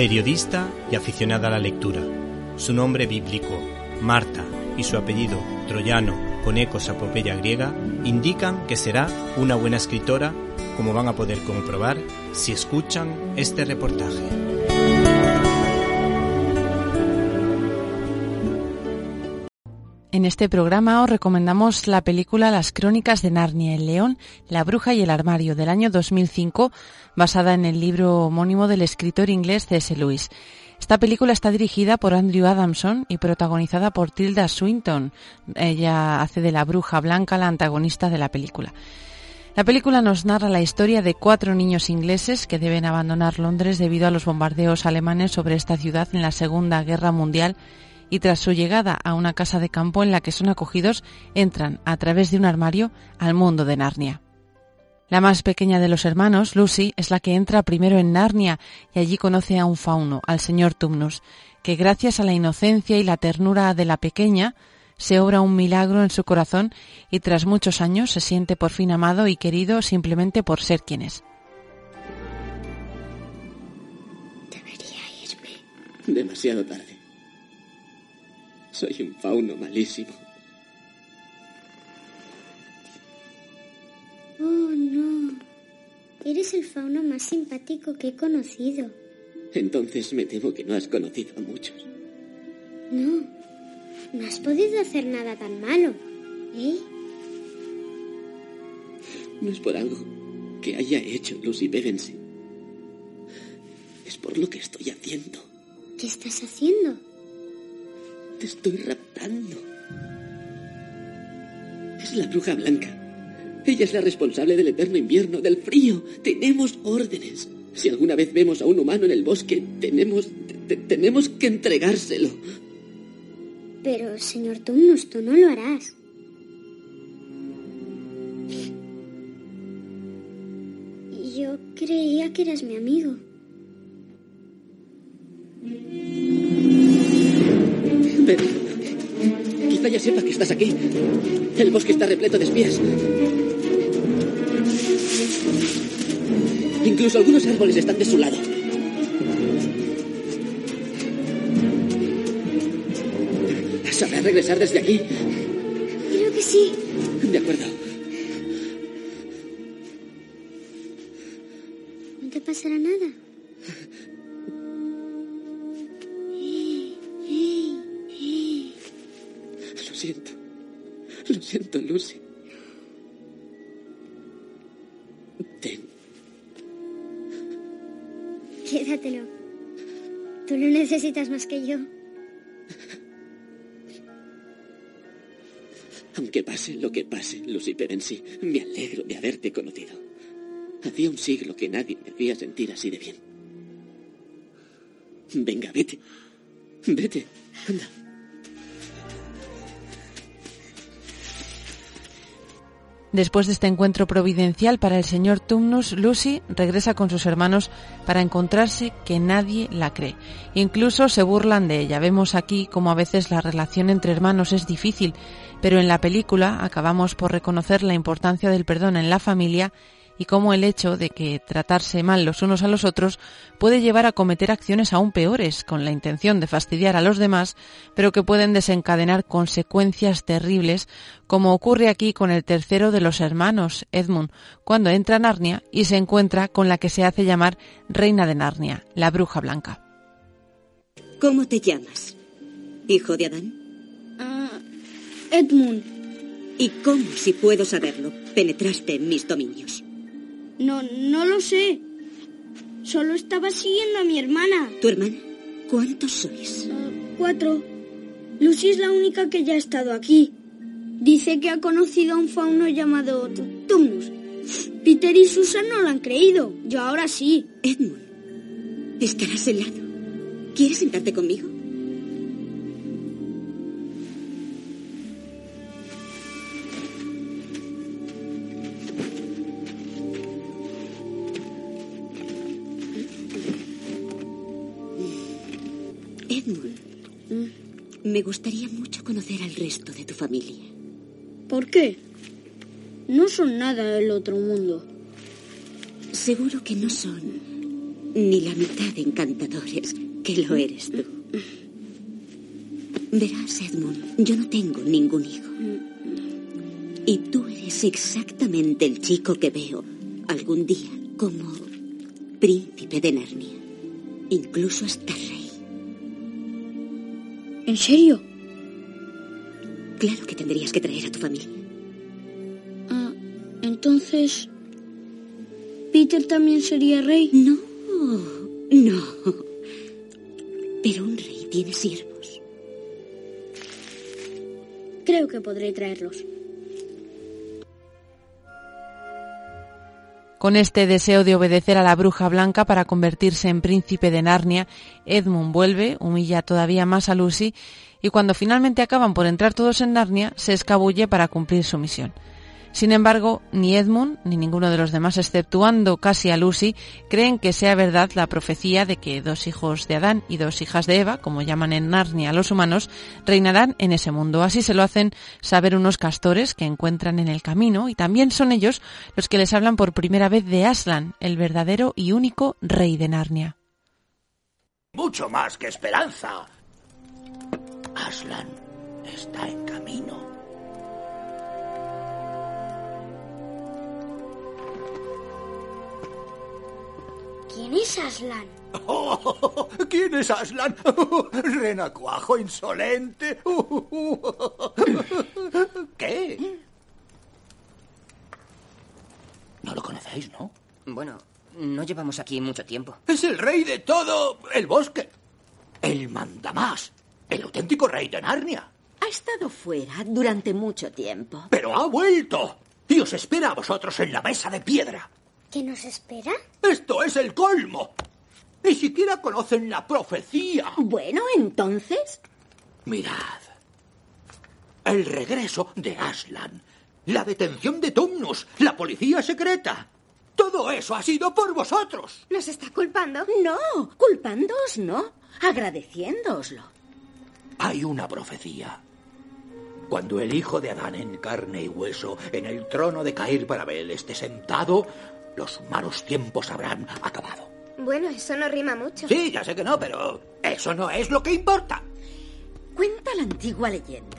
Periodista y aficionada a la lectura. Su nombre bíblico, Marta, y su apellido, troyano, con ecos a apopeya griega, indican que será una buena escritora, como van a poder comprobar si escuchan este reportaje. En este programa os recomendamos la película Las Crónicas de Narnia, el león, la bruja y el armario del año 2005, basada en el libro homónimo del escritor inglés C.S. Lewis. Esta película está dirigida por Andrew Adamson y protagonizada por Tilda Swinton. Ella hace de la bruja blanca la antagonista de la película. La película nos narra la historia de cuatro niños ingleses que deben abandonar Londres debido a los bombardeos alemanes sobre esta ciudad en la Segunda Guerra Mundial y tras su llegada a una casa de campo en la que son acogidos, entran a través de un armario al mundo de Narnia. La más pequeña de los hermanos, Lucy, es la que entra primero en Narnia y allí conoce a un fauno, al señor Tumnus, que gracias a la inocencia y la ternura de la pequeña, se obra un milagro en su corazón y tras muchos años se siente por fin amado y querido simplemente por ser quien es. Debería irme. Demasiado tarde. Soy un fauno malísimo. Oh, no. Eres el fauno más simpático que he conocido. Entonces me temo que no has conocido a muchos. No. No has podido hacer nada tan malo. ¿Eh? No es por algo que haya hecho Lucy Pevensey. Es por lo que estoy haciendo. ¿Qué estás haciendo? Te estoy raptando. Es la bruja blanca. Ella es la responsable del eterno invierno, del frío. Tenemos órdenes. Si alguna vez vemos a un humano en el bosque, tenemos, te- tenemos que entregárselo. Pero, señor Tumnus, tú no lo harás. Yo creía que eras mi amigo. Pero quizá ya sepa que estás aquí. El bosque está repleto de espías. Incluso algunos árboles están de su lado. ¿Sabrá regresar desde aquí? Creo que sí. De acuerdo. Siento. Lo siento, Lucy. Ten. Quédatelo. Tú lo necesitas más que yo. Aunque pase lo que pase, Lucy Pevensey, me alegro de haberte conocido. Hacía un siglo que nadie me hacía sentir así de bien. Venga, vete. Vete. Anda. Después de este encuentro providencial para el señor Tumnus, Lucy regresa con sus hermanos para encontrarse que nadie la cree. Incluso se burlan de ella. Vemos aquí cómo a veces la relación entre hermanos es difícil, pero en la película acabamos por reconocer la importancia del perdón en la familia y cómo el hecho de que tratarse mal los unos a los otros puede llevar a cometer acciones aún peores con la intención de fastidiar a los demás, pero que pueden desencadenar consecuencias terribles, como ocurre aquí con el tercero de los hermanos, Edmund, cuando entra a Narnia y se encuentra con la que se hace llamar Reina de Narnia, la Bruja Blanca. ¿Cómo te llamas? ¿Hijo de Adán? Ah, Edmund. ¿Y cómo, si puedo saberlo, penetraste en mis dominios? No, no lo sé. Solo estaba siguiendo a mi hermana. ¿Tu hermana? ¿Cuántos sois? Cuatro. Lucy es la única que ya ha estado aquí. Dice que ha conocido a un fauno llamado Tu- Tumnus. Peter y Susan no lo han creído. Yo ahora sí. Edmund, Estarás helado. ¿Quieres sentarte conmigo? Edmund, me gustaría mucho conocer al resto de tu familia. ¿Por qué? No son nada del otro mundo. Seguro que no son ni la mitad de encantadores que lo eres tú. Verás, Edmund, yo no tengo ningún hijo. Y tú eres exactamente el chico que veo algún día como príncipe de Narnia. Incluso hasta rey. ¿En serio? Claro que tendrías que traer a tu familia. Ah, entonces... ¿Peter también sería rey? No, no. Pero un rey tiene siervos. Creo que podré traerlos. Con este deseo de obedecer a la bruja blanca para convertirse en príncipe de Narnia, Edmund vuelve, humilla todavía más a Lucy y cuando finalmente acaban por entrar todos en Narnia, se escabulle para cumplir su misión. Sin embargo, ni Edmund ni ninguno de los demás, exceptuando casi a Lucy, creen que sea verdad la profecía de que dos hijos de Adán y dos hijas de Eva, como llaman en Narnia a los humanos, reinarán en ese mundo. Así se lo hacen saber unos castores que encuentran en el camino y también son ellos los que les hablan por primera vez de Aslan, el verdadero y único rey de Narnia. Mucho más que esperanza. Aslan está en camino. ¿Quién es Aslan? Oh, ¿Quién es Aslan? Renacuajo insolente. ¿Qué? No lo conocéis, ¿no? Bueno, no llevamos aquí mucho tiempo. Es el rey de todo el bosque. El mandamás. El auténtico rey de Narnia. Ha estado fuera durante mucho tiempo. Pero ha vuelto. Y os espera a vosotros en la mesa de piedra. ¿Qué nos espera? Esto es el colmo. Ni siquiera conocen la profecía. Bueno, entonces. Mirad. El regreso de Aslan. La detención de Tumnus. La policía secreta. Todo eso ha sido por vosotros. ¿Nos está culpando? No, culpándoos no. Agradeciéndooslo. Hay una profecía. Cuando el hijo de Adán en carne y hueso en el trono de Caer para Bel esté sentado, los malos tiempos habrán acabado. Bueno, eso no rima mucho. Sí, ya sé que no, pero eso no es lo que importa. Cuenta la antigua leyenda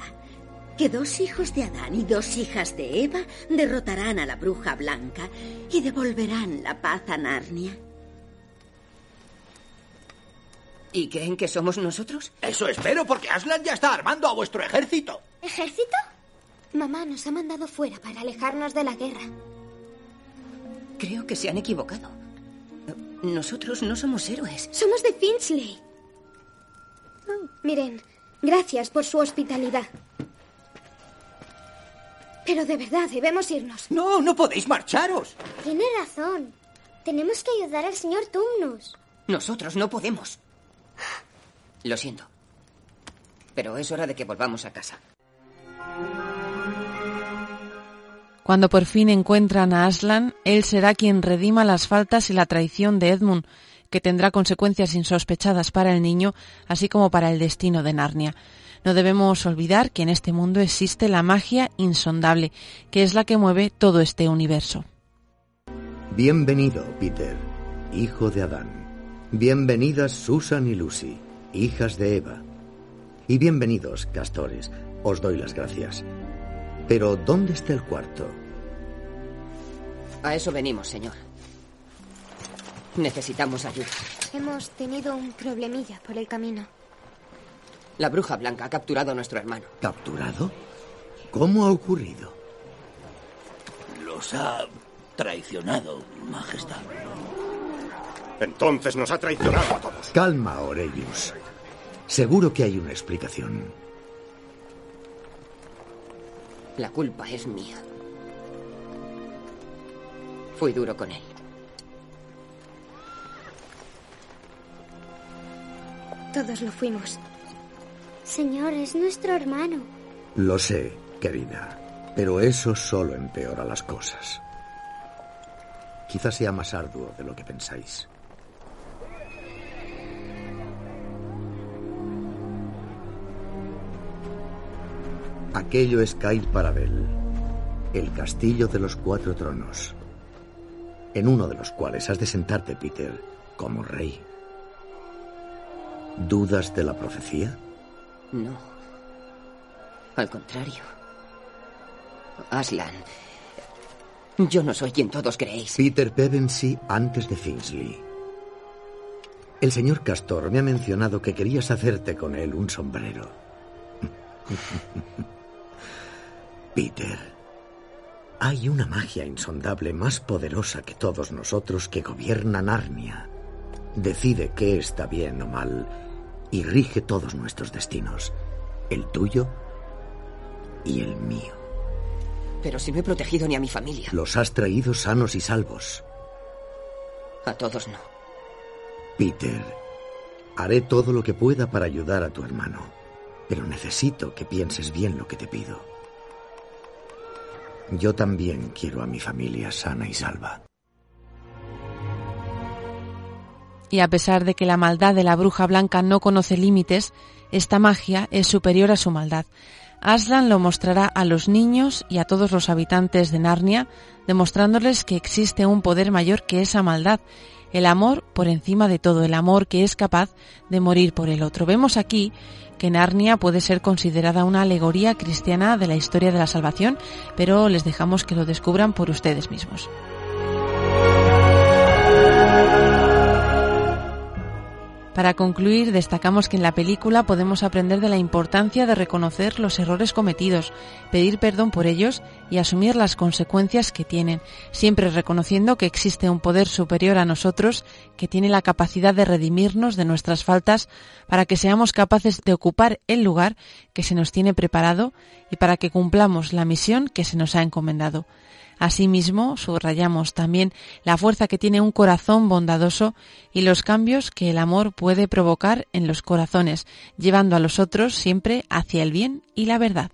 que dos hijos de Adán y dos hijas de Eva derrotarán a la bruja blanca y devolverán la paz a Narnia. ¿Y creen que somos nosotros? Eso espero, porque Aslan ya está armando a vuestro ejército. ¿Ejército? Mamá nos ha mandado fuera para alejarnos de la guerra. Creo que se han equivocado. Nosotros no somos héroes. Somos de Finchley. Miren, gracias por su hospitalidad. Pero de verdad, debemos irnos. No, no podéis marcharos. Tiene razón. Tenemos que ayudar al señor Tumnus. Nosotros no podemos. Lo siento. Pero es hora de que volvamos a casa. Cuando por fin encuentran a Aslan, él será quien redima las faltas y la traición de Edmund, que tendrá consecuencias insospechadas para el niño, así como para el destino de Narnia. No debemos olvidar que en este mundo existe la magia insondable, que es la que mueve todo este universo. Bienvenido, Peter, hijo de Adán. Bienvenidas Susan y Lucy, hijas de Eva. Y bienvenidos, castores. Os doy las gracias. Pero, ¿dónde está el cuarto? A eso venimos, señor. Necesitamos ayuda. Hemos tenido un problemilla por el camino. La bruja blanca ha capturado a nuestro hermano. ¿Capturado? ¿Cómo ha ocurrido? Los ha traicionado, Majestad. Entonces nos ha traicionado a todos. Calma, Aurelius. Seguro que hay una explicación. La culpa es mía. Fui duro con él. Todos lo fuimos. Señor, es nuestro hermano. Lo sé, querida, pero eso solo empeora las cosas. Quizás sea más arduo de lo que pensáis. Aquello es Kail Parabel, el castillo de los cuatro tronos, en uno de los cuales has de sentarte, Peter, como rey. ¿Dudas de la profecía? No. Al contrario. Aslan, yo no soy quien todos creéis. Peter Pevensey antes de Finsley. El señor Castor me ha mencionado que querías hacerte con él un sombrero. Peter, hay una magia insondable más poderosa que todos nosotros que gobierna Narnia. Decide qué está bien o mal y rige todos nuestros destinos, el tuyo y el mío. Pero si no he protegido ni a mi familia. Los has traído sanos y salvos. A todos no. Peter, haré todo lo que pueda para ayudar a tu hermano, pero necesito que pienses bien lo que te pido. Yo también quiero a mi familia sana y salva. Y a pesar de que la maldad de la bruja blanca no conoce límites, esta magia es superior a su maldad. Aslan lo mostrará a los niños y a todos los habitantes de Narnia, demostrándoles que existe un poder mayor que esa maldad, el amor por encima de todo, el amor que es capaz de morir por el otro. Vemos aquí que Narnia puede ser considerada una alegoría cristiana de la historia de la salvación, pero les dejamos que lo descubran por ustedes mismos. Para concluir, destacamos que en la película podemos aprender de la importancia de reconocer los errores cometidos, pedir perdón por ellos y asumir las consecuencias que tienen, siempre reconociendo que existe un poder superior a nosotros que tiene la capacidad de redimirnos de nuestras faltas para que seamos capaces de ocupar el lugar que se nos tiene preparado y para que cumplamos la misión que se nos ha encomendado. Asimismo, subrayamos también la fuerza que tiene un corazón bondadoso y los cambios que el amor puede provocar en los corazones, llevando a los otros siempre hacia el bien y la verdad.